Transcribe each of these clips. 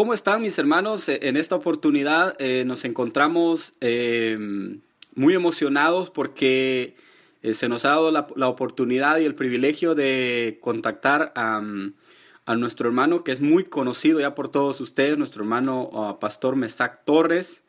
¿Cómo están mis hermanos? Eh, en esta oportunidad eh, nos encontramos eh, muy emocionados porque se nos ha dado la, oportunidad y el privilegio de contactar a, nuestro hermano que es muy conocido ya por todos ustedes, nuestro hermano ah, Pastor Mesac Torres,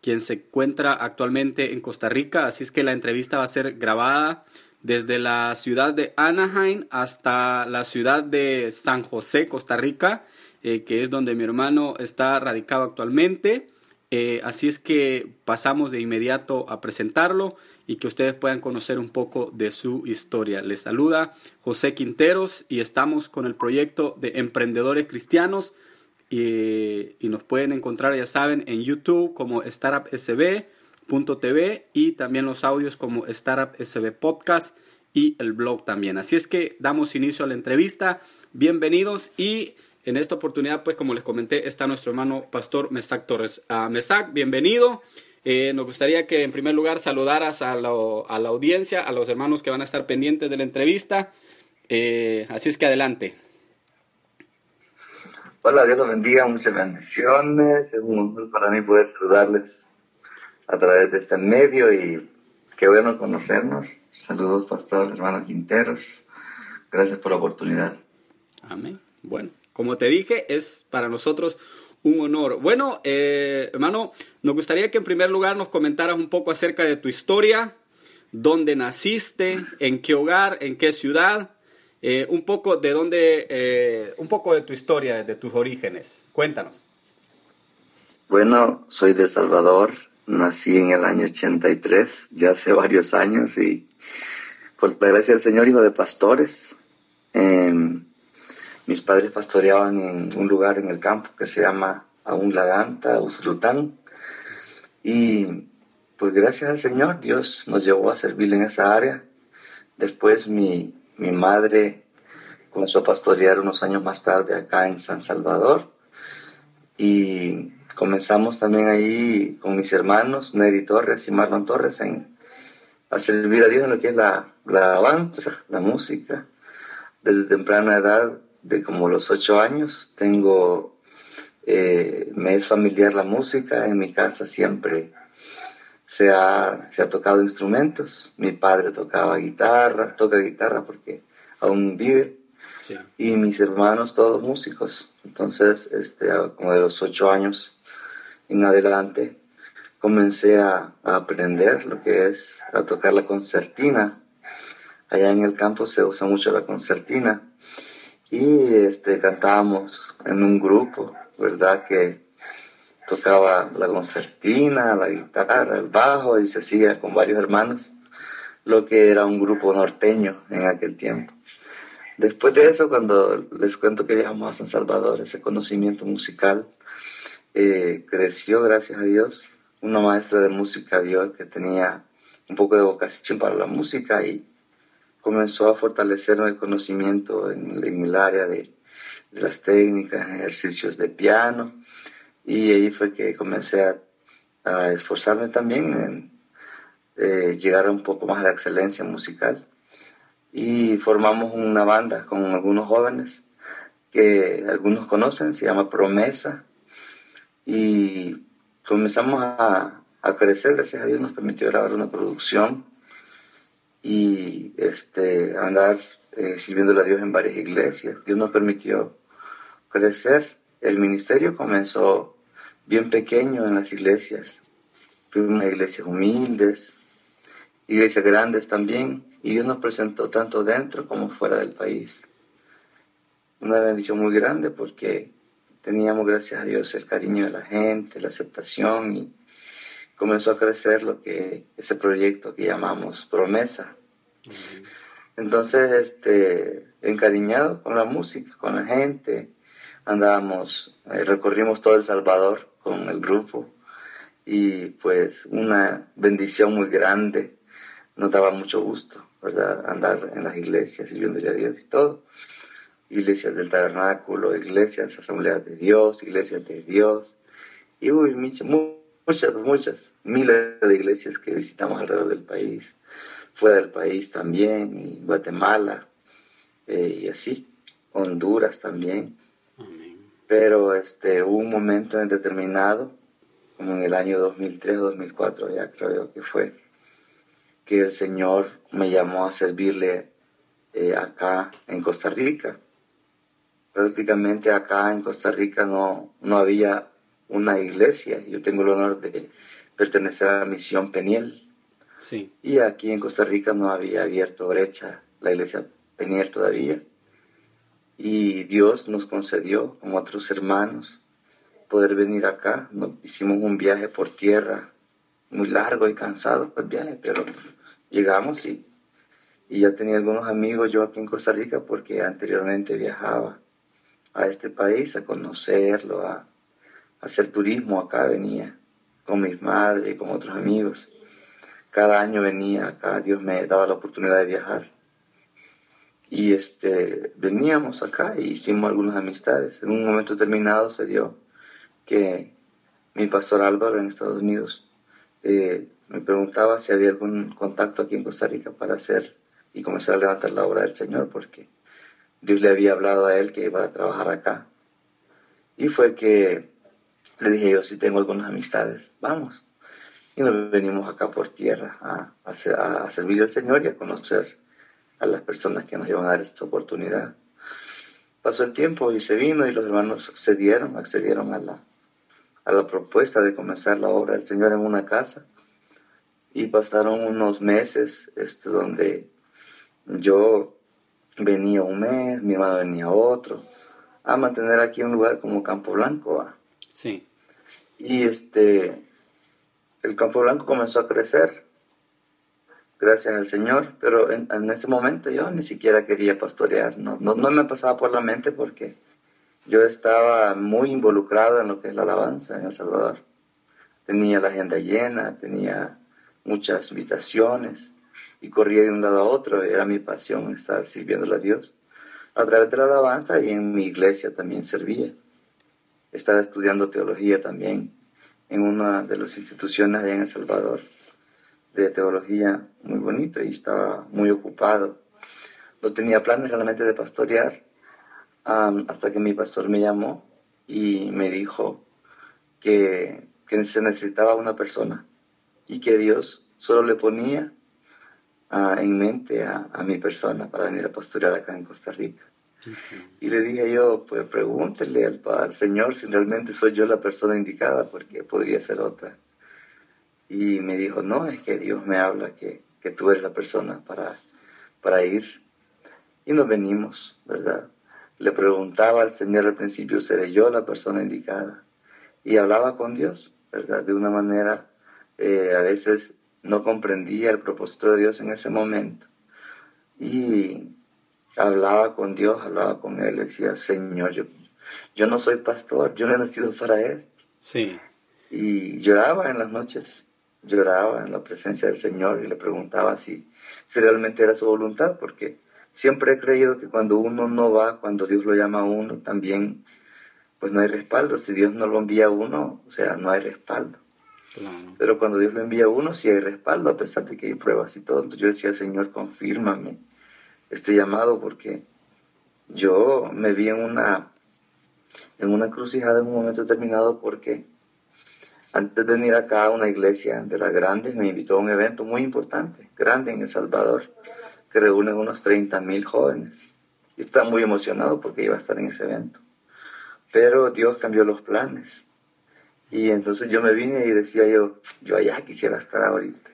quien se encuentra actualmente en Costa Rica. Así es que la entrevista va a ser grabada desde la ciudad de Anaheim hasta la ciudad de San José, Costa Rica eh, que es donde mi hermano está radicado actualmente. Eh, así es que pasamos de inmediato a presentarlo y que ustedes puedan conocer un poco de su historia. Les saluda José Quinteros y estamos con el proyecto de Emprendedores Cristianos y, y nos pueden encontrar, ya saben, en YouTube como startupsb.tv y también los audios como Startup SB Podcast y el blog también. Así es que damos inicio a la entrevista. Bienvenidos y en esta oportunidad, pues como les comenté, está nuestro hermano Pastor Mesac Torres. Uh, Mesac, bienvenido. Eh, nos gustaría que en primer lugar saludaras a, la audiencia, a los hermanos que van a estar pendientes de la entrevista. Eh, así es que adelante. Hola, Dios los bendiga, muchas bendiciones. Es un honor para mí poder saludarles a través de este medio y qué bueno conocernos. Saludos, Pastor, hermano Quinteros. Gracias por la oportunidad. Amén. Bueno. Como te dije, es para nosotros un honor. Bueno, eh, hermano, nos gustaría que en primer lugar nos comentaras un poco acerca de tu historia, dónde naciste, en qué hogar, en qué ciudad, eh, un poco de dónde, eh, un poco de tu historia, de tus orígenes. Cuéntanos. Bueno, soy de Salvador, nací en el año 83, ya hace varios años y por la gracia del Señor, hijo de pastores. Mis padres pastoreaban en un lugar en el campo que se llama Aún Laganta, Uslután. Y pues gracias al Señor, Dios nos llevó a servir en esa área. Después mi, mi madre comenzó a pastorear unos años más tarde acá en San Salvador. Y comenzamos también ahí con mis hermanos, Neri Torres y Marlon Torres, en, a servir a Dios en lo que es la, la la música. Desde temprana edad de como los ocho años. Tengo, eh, me es familiar la música, en mi casa siempre se ha, se ha tocado instrumentos. Mi padre tocaba guitarra, toca guitarra porque aún vive. Y mis hermanos todos músicos. Entonces, este, como de los ocho años en adelante, comencé a, a aprender lo que es a tocar la concertina. Allá en el campo se usa mucho la concertina y este, cantábamos en un grupo, ¿verdad? Que tocaba la concertina, la guitarra, el bajo y se hacía con varios hermanos, lo que era un grupo norteño en aquel tiempo. Después de eso, cuando les cuento que viajamos a San Salvador, ese conocimiento musical eh, creció, gracias a Dios. Una maestra de música vio que tenía un poco de vocación para la música y comenzó a fortalecer el conocimiento en, el área de, las técnicas, ejercicios de piano, y ahí fue que comencé a, esforzarme también en eh, llegar un poco más a la excelencia musical. Y formamos una banda con algunos jóvenes que algunos conocen, se llama Promesa, y comenzamos a crecer, gracias a Dios nos permitió grabar una producción y este, andar eh, sirviendo a Dios en varias iglesias. Dios nos permitió crecer. El ministerio comenzó bien pequeño en las iglesias. Fuimos iglesias humildes, iglesias grandes también, y Dios nos presentó tanto dentro como fuera del país. Una bendición muy grande porque teníamos, gracias a Dios, el cariño de la gente, la aceptación y comenzó a crecer lo que ese proyecto que llamamos promesa. Entonces, este, encariñado con la música, con la gente, Andábamos, eh, recorrimos todo El Salvador con el grupo y pues una bendición muy grande. Nos daba mucho gusto, ¿verdad? Andar en las iglesias sirviéndole a Dios y todo. Iglesias del tabernáculo, iglesias, asambleas de Dios, iglesias de Dios. Y uy, muchas, muchas, muchas, miles de iglesias que visitamos alrededor del país, fuera del país también, y Guatemala, eh, y así, Honduras también. Pero este, hubo un momento en determinado, como en el año 2003 o 2004, ya creo que fue, que el Señor me llamó a servirle eh, acá en Costa Rica. Prácticamente acá en Costa Rica no, no había una iglesia. Yo tengo el honor de pertenecer a la misión Peniel. Sí. Y aquí en Costa Rica no había abierto brecha la iglesia Peniel todavía. Y Dios nos concedió, como otros hermanos, poder venir acá. Nos hicimos un viaje por tierra, muy largo y cansado el viaje, pero llegamos y, y ya tenía algunos amigos yo aquí en Costa Rica porque anteriormente viajaba a este país a conocerlo, a, hacer turismo acá venía con mis madres y con otros amigos. Cada año venía acá, Dios me daba la oportunidad de viajar. Y este, veníamos acá y hicimos algunas amistades. En un momento determinado se dio que mi pastor Álvaro en Estados Unidos eh, me preguntaba si había algún contacto aquí en Costa Rica para hacer y comenzar a levantar la obra del Señor, porque Dios le había hablado a él que iba a trabajar acá. Y fue que le dije yo, si tengo algunas amistades, vamos. Y nos venimos acá por tierra a, a, servir al Señor y a conocer a las personas que nos iban a dar esta oportunidad. Pasó el tiempo y se vino y los hermanos cedieron, accedieron a la, a la propuesta de comenzar la obra del Señor en una casa. Y pasaron unos meses este, donde yo venía un mes, mi hermano venía otro, a mantener aquí un lugar como Campo Blanco. Sí. Y este, el Campo Blanco comenzó a crecer, gracias al Señor, pero en, ese momento yo ni siquiera quería pastorear, no, no, me pasaba por la mente porque yo estaba muy involucrado en lo que es la alabanza en El Salvador. Tenía la agenda llena, tenía muchas invitaciones y corría de un lado a otro, era mi pasión estar sirviéndole a Dios. A través de la alabanza y en mi iglesia también servía estaba estudiando teología también en una de las instituciones allá en El Salvador de teología muy bonito y estaba muy ocupado. No tenía planes realmente de pastorear hasta que mi pastor me llamó y me dijo que, que se necesitaba una persona y que Dios solo le ponía ah, en mente a, a mi persona para venir a pastorear acá en Costa Rica. Y le dije yo, pues pregúntele al, Señor si realmente soy yo la persona indicada, porque podría ser otra. Y me dijo, no, es que Dios me habla que, que tú eres la persona para, para ir. Y nos venimos, ¿verdad? Le preguntaba al Señor al principio, ¿seré yo la persona indicada? Y hablaba con Dios, ¿verdad? De una manera, eh, a veces no comprendía el propósito de Dios en ese momento. Y hablaba con Dios, hablaba con Él, decía, Señor, yo, yo no soy pastor, yo no he nacido para esto. Sí. Y lloraba en las noches, lloraba en la presencia del Señor y le preguntaba si, si realmente era su voluntad, porque siempre he creído que cuando uno no va, cuando Dios lo llama a uno, también pues no hay respaldo. Si Dios no lo envía a uno, o sea, no hay respaldo. Pero cuando Dios lo envía a uno, sí hay respaldo, a pesar de que hay pruebas y todo. Entonces yo decía, Señor, confírmame este llamado porque yo me vi en una, en una crucijada en un momento determinado porque antes de venir acá a una iglesia de las grandes me invitó a un evento muy importante, grande en El Salvador, que reúne unos 30 mil jóvenes. Y estaba muy emocionado porque iba a estar en ese evento. Pero Dios cambió los planes. Y entonces yo me vine y decía yo, yo allá quisiera estar ahorita.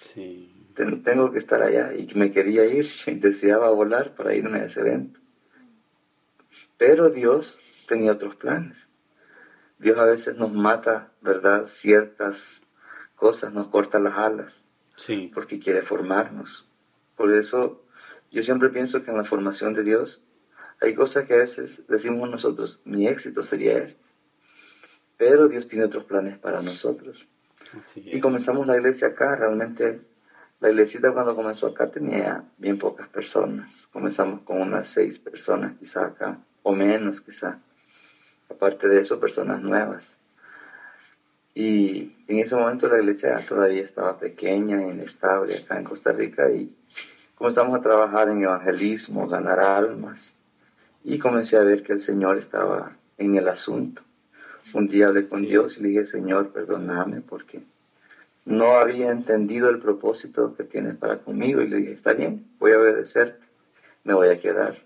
Sí tengo que estar allá y me quería ir, deseaba volar para irme a ese evento. Pero Dios tenía otros planes. Dios a veces nos mata, ¿verdad? Ciertas cosas, nos corta las alas, sí. porque quiere formarnos. Por eso yo siempre pienso que en la formación de Dios Hay cosas que a veces decimos nosotros, mi éxito sería este, pero Dios tiene otros planes para nosotros. y comenzamos la iglesia acá, realmente la iglesita cuando comenzó acá tenía bien pocas personas. Comenzamos con unas seis personas quizá acá, o menos quizá. Aparte de eso, personas nuevas. Y en ese momento la iglesia todavía estaba pequeña, inestable acá en Costa Rica y comenzamos a trabajar en evangelismo, ganar almas. Y comencé a ver que el Señor estaba en el asunto. Un día hablé con Dios y le dije, Señor, perdóname porque no había entendido el propósito que tienes para conmigo y le dije, está bien, voy a obedecerte, me voy a quedar.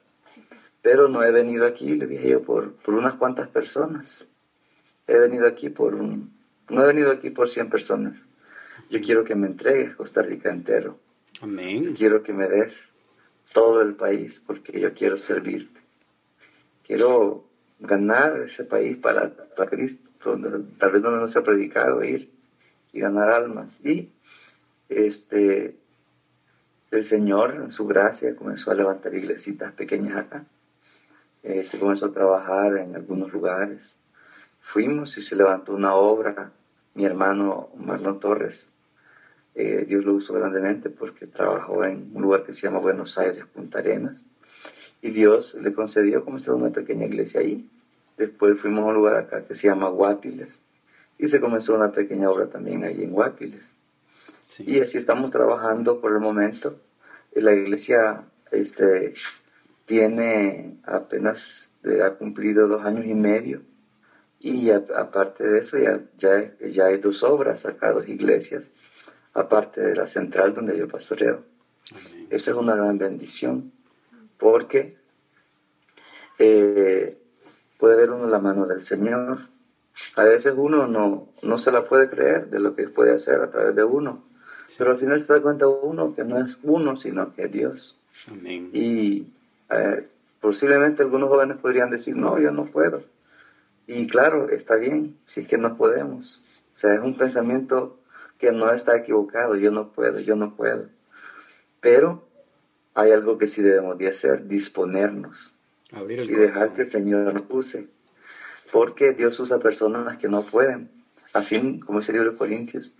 Pero no he venido aquí, le dije yo, por, por unas cuantas personas. He venido aquí por un, no he venido aquí por 100 personas. Yo quiero que me entregues Costa Rica entero. Amén. quiero que me des todo el país porque yo quiero servirte. Quiero ganar ese país para, para Cristo, tal vez donde no se ha predicado, ir y ganar almas. Y este, el Señor, en su gracia, comenzó a levantar iglesitas pequeñas acá. se este, comenzó a trabajar en algunos lugares. Fuimos y se levantó una obra. Mi hermano Marlon Torres, eh, Dios lo usó grandemente porque trabajó en un lugar que se llama Buenos Aires, Punta Arenas. Y Dios le concedió comenzar una pequeña iglesia ahí. Después fuimos a un lugar acá que se llama Guapiles y se comenzó una pequeña obra también allí en Guapiles. Y así estamos trabajando por el momento. La iglesia este, tiene apenas, ha cumplido dos años y medio. Y aparte de eso, ya, ya, ya hay dos obras acá, dos iglesias, aparte de la central donde yo pastoreo. Esa es una gran bendición, porque eh, puede ver uno la mano del Señor a veces uno no, no se la puede creer de lo que puede hacer a través de uno. Pero al final se da cuenta uno que no es uno, sino que es Dios. Y eh, posiblemente algunos jóvenes podrían decir, no, yo no puedo. Y claro, está bien, si es que no podemos. O sea, es un pensamiento que no está equivocado, yo no puedo, yo no puedo. Pero hay algo que sí debemos de hacer, disponernos y dejar que el Señor nos use porque Dios usa personas que no pueden, a fin, como dice el libro de Corintios,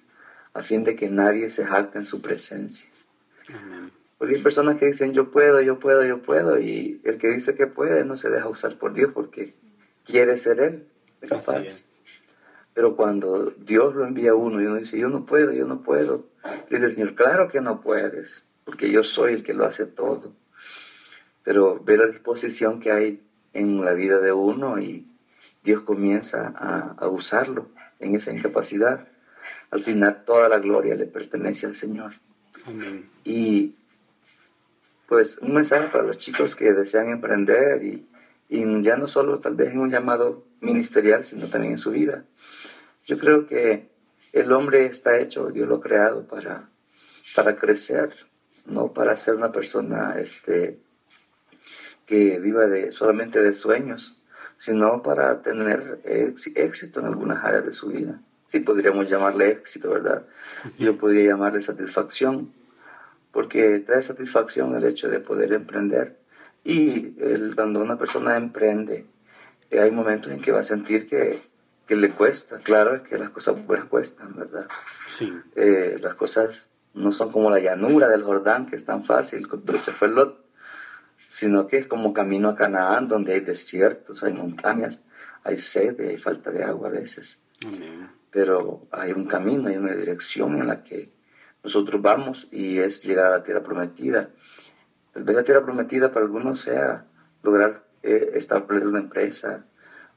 a fin de que nadie se jacte en su presencia. Porque hay personas que dicen yo puedo, yo puedo, yo puedo, y el que dice que puede no se deja usar por Dios porque quiere ser Él capaz. Pero cuando Dios lo envía a uno y uno dice yo no puedo, yo no puedo, dice el Señor, claro que no puedes, porque yo soy el que lo hace todo. Pero ve la disposición que hay en la vida de uno y Dios comienza a, usarlo en esa incapacidad. Al final toda la gloria le pertenece al Señor. Y pues un mensaje para los chicos que desean emprender y, ya no solo tal vez en un llamado ministerial, sino también en su vida. Yo creo que el hombre está hecho, Dios lo ha creado para, para crecer, no para ser una persona este, que viva de, solamente de sueños, sino para tener éxito en algunas áreas de su vida. Sí, podríamos llamarle éxito, ¿verdad? Yo podría llamarle satisfacción, porque trae satisfacción el hecho de poder emprender. Y el, cuando una persona emprende, eh, hay momentos en que va a sentir que, que le cuesta. Claro que las cosas buenas cuestan, ¿verdad? Sí. Eh, las cosas no son como la llanura del Jordán, que es tan fácil, se fue Lot sino que es como camino a Canaán, donde hay desiertos, hay montañas, hay sed, hay falta de agua a veces. Pero hay un camino, hay una dirección en la que nosotros vamos y es llegar a la tierra prometida. Tal vez la tierra prometida para algunos sea lograr eh, establecer una empresa,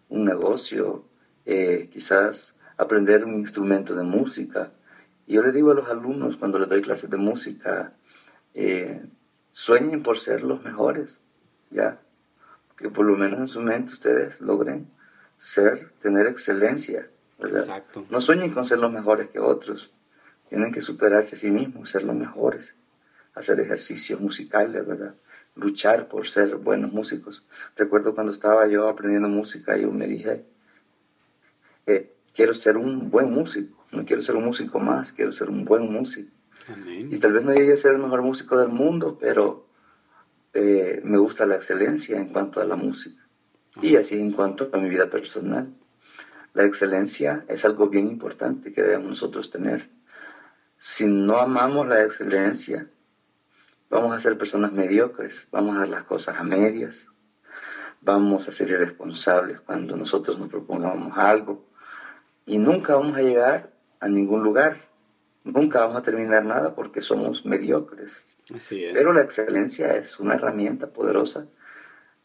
un negocio, eh, quizás aprender un instrumento de música. Y yo le digo a los alumnos cuando les doy clases de música, eh, sueñen por ser los mejores, ya, que por lo menos en su mente ustedes logren ser, tener excelencia, ¿verdad? Exacto. No sueñen con ser los mejores que otros, tienen que superarse a sí mismos, ser los mejores, hacer ejercicios musicales, ¿verdad? Luchar por ser buenos músicos. Recuerdo cuando estaba yo aprendiendo música, yo me dije, eh, quiero ser un buen músico, no quiero ser un músico más, quiero ser un buen músico. Y tal vez no llegue a ser el mejor músico del mundo, pero eh, me gusta la excelencia en cuanto a la música y así en cuanto a mi vida personal. La excelencia es algo bien importante que debemos nosotros tener. Si no amamos la excelencia, vamos a ser personas mediocres, vamos a hacer las cosas a medias, vamos a ser irresponsables cuando nosotros nos propongamos algo y nunca vamos a llegar a ningún lugar, nunca vamos a terminar nada porque somos mediocres. Pero la excelencia es una herramienta poderosa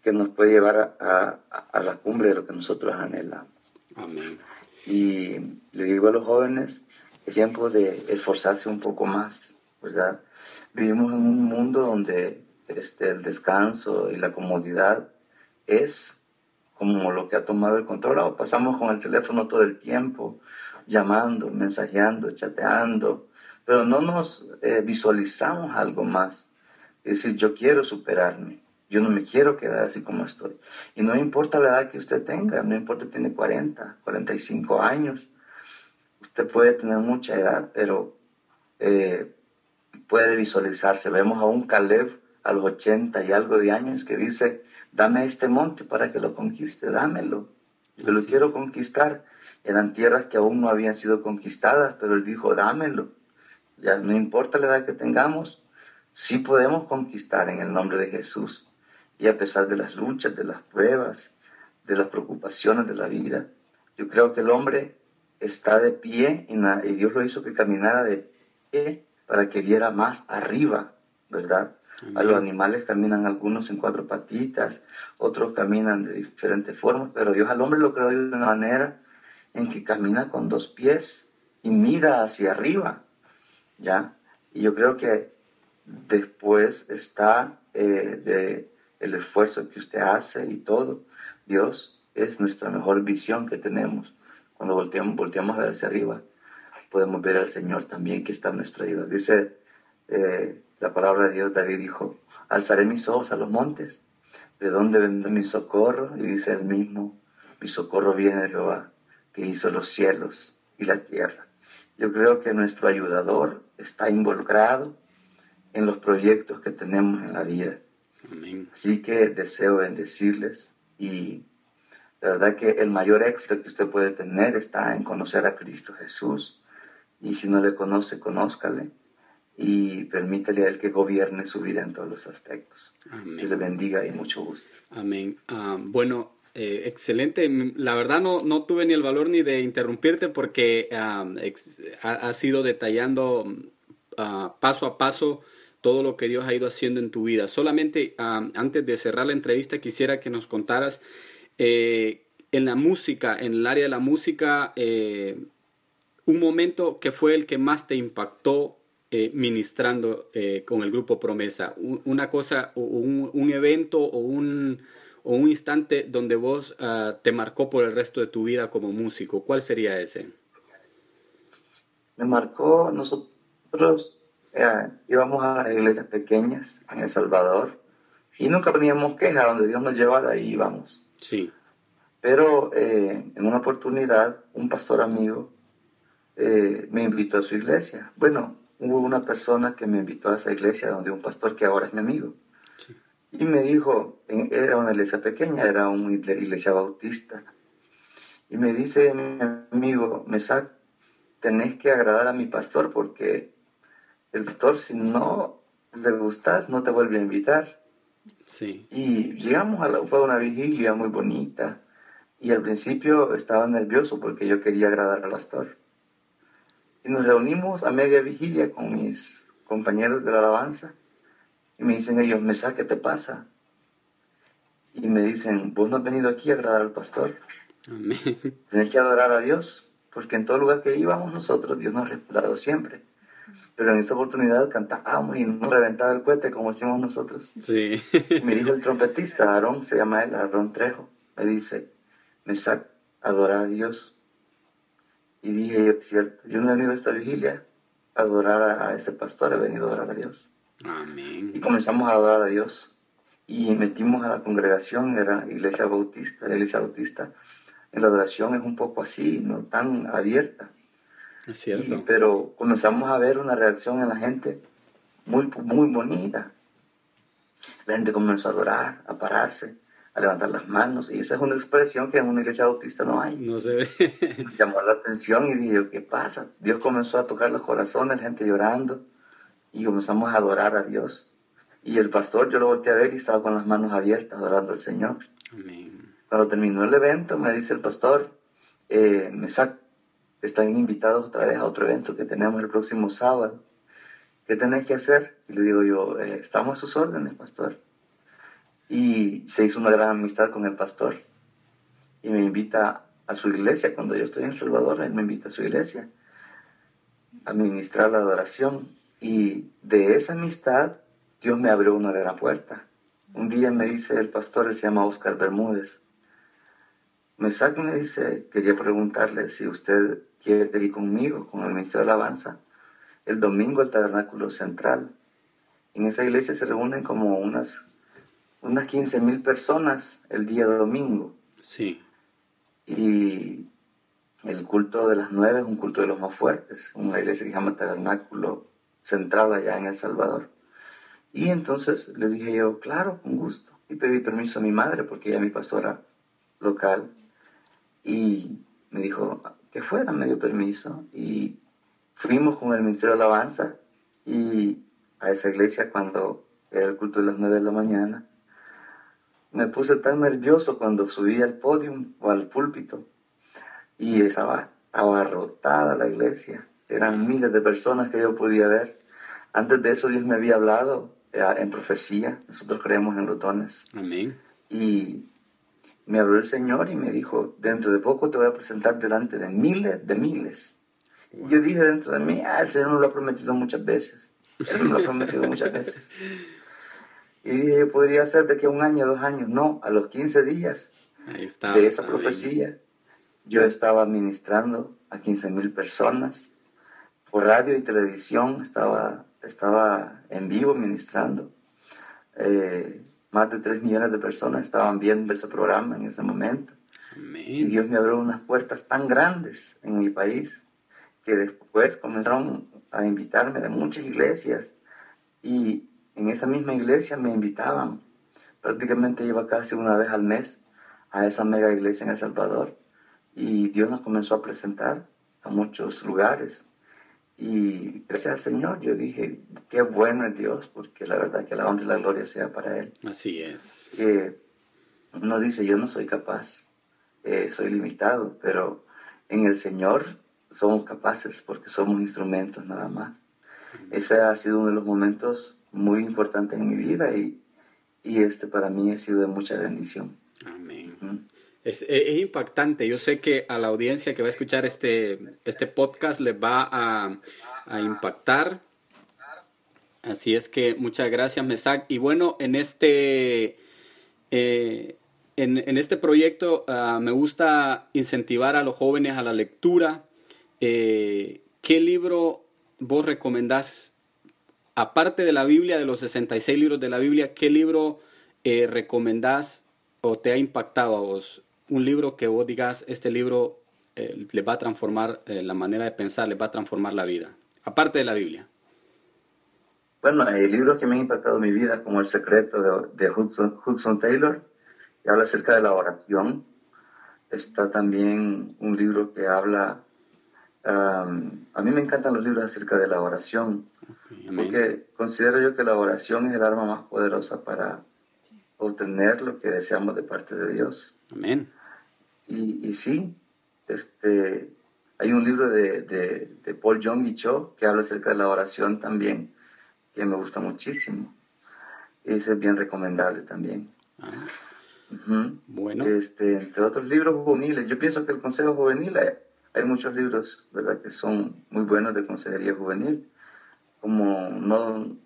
que nos puede llevar a, a, la cumbre de lo que nosotros anhelamos. Amén. Y le digo a los jóvenes, es tiempo de esforzarse un poco más, ¿verdad? Vivimos en un mundo donde este, el descanso y la comodidad es como lo que ha tomado el control. pasamos con el teléfono todo el tiempo, llamando, mensajeando, chateando, pero no nos eh, visualizamos algo más. Es decir, yo quiero superarme, yo no me quiero quedar así como estoy. Y no importa la edad que usted tenga, no importa si tiene 40, 45 años, usted puede tener mucha edad, pero eh, puede visualizarse. Vemos a un Caleb a los 80 y algo de años que dice, dame este monte para que lo conquiste, dámelo. Yo lo quiero conquistar. Eran tierras que aún no habían sido conquistadas, pero él dijo, dámelo. Ya no importa la edad que tengamos, sí podemos conquistar en el nombre de Jesús. Y a pesar de las luchas, de las pruebas, de las preocupaciones de la vida, yo creo que el hombre está de pie y, Dios lo hizo que caminara de pie para que viera más arriba, ¿verdad? A los animales caminan algunos en cuatro patitas, otros caminan de diferentes formas, pero Dios al hombre lo creó de una manera en que camina con dos pies y mira hacia arriba, ¿ya? Y yo creo que después está eh, el esfuerzo que usted hace y todo, Dios es nuestra mejor visión que tenemos. Cuando volteamos, hacia arriba, podemos ver al Señor también que está en nuestra ayuda. Dice eh, la palabra de Dios, David dijo, alzaré mis ojos a los montes, ¿de dónde vendrá mi socorro? Y dice el mismo, mi socorro viene de Jehová, que hizo los cielos y la tierra. Yo creo que nuestro ayudador está involucrado en los proyectos que tenemos en la vida. Así que deseo bendecirles y la verdad que el mayor éxito que usted puede tener está en conocer a Cristo Jesús. Y si no le conoce, conózcale y permítale a Él que gobierne su vida en todos los aspectos. Amén. Que le bendiga y mucho gusto. Amén. Ah, bueno, eh, excelente. La verdad no, no tuve ni el valor ni de interrumpirte porque ah, ha, sido detallando ah, paso a paso todo lo que Dios ha ido haciendo en tu vida. Solamente antes de cerrar la entrevista quisiera que nos contaras eh, en la música, en el área de la música, eh, un momento que fue el que más te impactó eh, ministrando eh, con el grupo Promesa? una cosa, un evento o un, o un, instante donde vos uh, te marcó por el resto de tu vida como músico. ¿Cuál sería ese? Me marcó, nosotros eh, íbamos a iglesias pequeñas en El Salvador y nunca teníamos queja, donde Dios nos llevara, ahí íbamos. Sí. Pero en una oportunidad, un pastor amigo me invitó a su iglesia. Bueno, hubo una persona que me invitó a esa iglesia donde un pastor que ahora es mi amigo. Y me dijo, era una iglesia pequeña, era una iglesia bautista. Y me dice mi amigo, Mesac, tenés que agradar a mi pastor porque el pastor si no le gustas no te vuelve a invitar. Sí. Y llegamos a la, fue una vigilia muy bonita y al principio estaba nervioso porque yo quería agradar al pastor. Y nos reunimos a media vigilia con mis compañeros de la alabanza. Y me dicen ellos, Mesa, ¿qué te pasa? Y me dicen, vos no has venido aquí a agradar al pastor. Amén. Tenés que adorar a Dios, porque en todo lugar que íbamos nosotros, Dios nos ha respaldado siempre. Pero en esa oportunidad cantábamos y no reventaba el cohete como decimos nosotros. Sí. me dijo el trompetista, Aarón, se llama él, Aarón Trejo, me dice, Mesa, adora a Dios y dije, es cierto, yo no he venido a esta vigilia a adorar a, este pastor, he venido a adorar a Dios. Amén. Y comenzamos a adorar a Dios. Y metimos a la congregación, era iglesia bautista, la iglesia bautista. En la adoración es un poco así, no tan abierta. Es cierto. pero comenzamos a ver una reacción en la gente muy, muy bonita. la gente comenzó a adorar, a pararse, a levantar las manos. Y esa es una expresión que en una iglesia bautista no hay. No se ve. Llamó la atención y dije, ¿qué pasa? Dios comenzó a tocar los corazones, la gente llorando. Y comenzamos a adorar a Dios. Y el pastor, yo lo volteé a ver y estaba con las manos abiertas adorando al Señor. Amén. Cuando terminó el evento, me dice el pastor, eh, me sac están invitados otra vez a otro evento que tenemos el próximo sábado. ¿Qué tenés que hacer? Y le digo yo, eh, estamos a sus órdenes, pastor. Y se hizo una gran amistad con el pastor. Y me invita a su iglesia. Cuando yo estoy en Salvador, él me invita a su iglesia a ministrar la adoración. Y de esa amistad, Dios me abrió una gran puerta. Un día me dice el pastor, se llama Oscar Bermúdez. Me saca y me dice, quería preguntarle si usted quiere ir conmigo, con el Ministerio de Alabanza, el domingo al Tabernáculo Central. En esa iglesia se reúnen como unas, unas 15 mil personas el día domingo. Sí. Y el culto de las nueve es un culto de los más fuertes, una iglesia que se llama Tabernáculo Central allá en El Salvador. Y entonces le dije yo, claro, con gusto. Y pedí permiso a mi madre, porque ella es mi pastora local. Y me dijo que fuera, me dio permiso. Y fuimos con el Ministerio de Alabanza y a esa iglesia cuando era el culto de las nueve de la mañana. Me puse tan nervioso cuando subí al podio o al púlpito y estaba abarrotada la iglesia. Eran miles de personas que yo podía ver. Antes de eso Dios me había hablado eh, en profecía. Nosotros creemos en los dones. Amén. Y me habló el Señor y me dijo, dentro de poco te voy a presentar delante de miles de miles. Yo dije dentro de mí, ah, el Señor me lo ha prometido muchas veces. Él me lo ha prometido muchas veces. Y dije, yo podría ser de que un año, dos años. No, a los 15 días de esa profecía, yo estaba ministrando a 15 mil personas por radio y televisión, estaba, estaba en vivo ministrando. Eh, más de 3 millones de personas estaban viendo ese programa en ese momento. Y. Dios me abrió unas puertas tan grandes en mi país que después comenzaron a invitarme de muchas iglesias y en esa misma iglesia me invitaban. Prácticamente iba casi una vez al mes a esa mega iglesia en El Salvador y Dios nos comenzó a presentar a muchos lugares. Y gracias al Señor yo dije, qué bueno es Dios, porque la verdad que la honra y la gloria sea para Él Así es. que uno dice, yo no soy capaz, eh, soy limitado, pero en el Señor somos capaces porque somos instrumentos nada más. Ese ha sido uno de los momentos muy importantes en mi vida y, y este para mí ha sido de mucha bendición. Amén. Es, es- es impactante. Yo sé que a la audiencia que va a escuchar este, este podcast les va a, a impactar. Así es que muchas gracias, Mesac. Y bueno, en este, eh, en, en este proyecto ah, me gusta incentivar a los jóvenes a la lectura. Eh, ¿Qué libro vos recomendás, aparte de la Biblia, de los 66 libros de la Biblia, qué libro eh, recomendás o te ha impactado a vos? Un libro que vos digas, este libro eh, les va a transformar eh, la manera de pensar, les va a transformar la vida, aparte de la Biblia. Bueno, hay libros que me han impactado mi vida, como El secreto de, de Hudson, Hudson Taylor, que habla acerca de la oración. Está también un libro que habla, um, a mí me encantan los libros acerca de la oración, porque considero yo que la oración es el arma más poderosa para obtener lo que deseamos de parte de Dios. Amén. Y, y sí, este, hay un libro de, de, de Paul John Michaud que habla acerca de la oración también, que me gusta muchísimo. Ese es bien recomendable también. Ah, bueno, Este, entre otros libros juveniles, yo pienso que el Consejo Juvenil, hay, hay muchos libros, ¿verdad?, que son muy buenos de consejería juvenil, como No,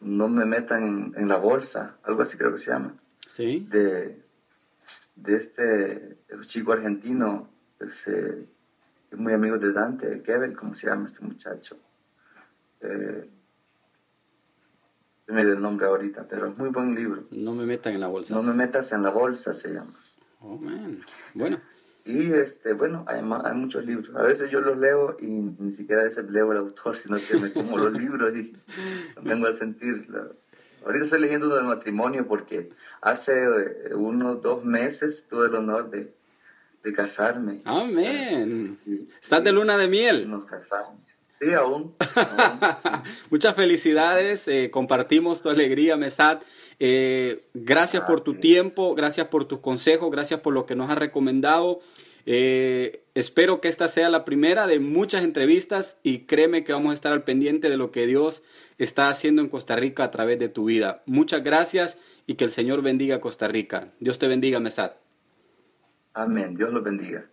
no me metan en, en la bolsa, algo así creo que se llama sí. de, de este chico argentino es muy amigo de Dante, Gebel, ¿cómo se llama este muchacho? Eh, me dio el nombre ahorita, pero es muy buen libro. No me metan en la bolsa. No me metas en la bolsa, se llama. Oh, man. Bueno, Y este, bueno, hay, hay muchos libros. A veces yo los leo y ni siquiera a veces leo el autor, sino que me como los libros y vengo a sentir la- Ahorita estoy leyendo lo del matrimonio porque hace eh, unos dos meses tuve el honor de, de casarme. Amén. ¿Estás de luna de miel? Nos casamos. Sí, aún. Muchas felicidades, eh, compartimos tu alegría, Mesad. Eh, gracias por tu tiempo, gracias por tus consejos, gracias por lo que nos has recomendado. Eh, espero que esta sea la primera de muchas entrevistas y créeme que vamos a estar al pendiente de lo que Dios está haciendo en Costa Rica a través de tu vida. Muchas gracias y que el Señor bendiga a Costa Rica. Dios te bendiga, Mesad. Amén. Dios los bendiga.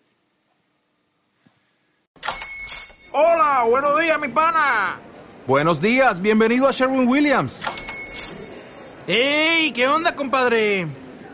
Hola, buenos días, mi pana. Buenos días, bienvenido a Sherwin Williams. ¡Ey! ¿Qué onda, compadre?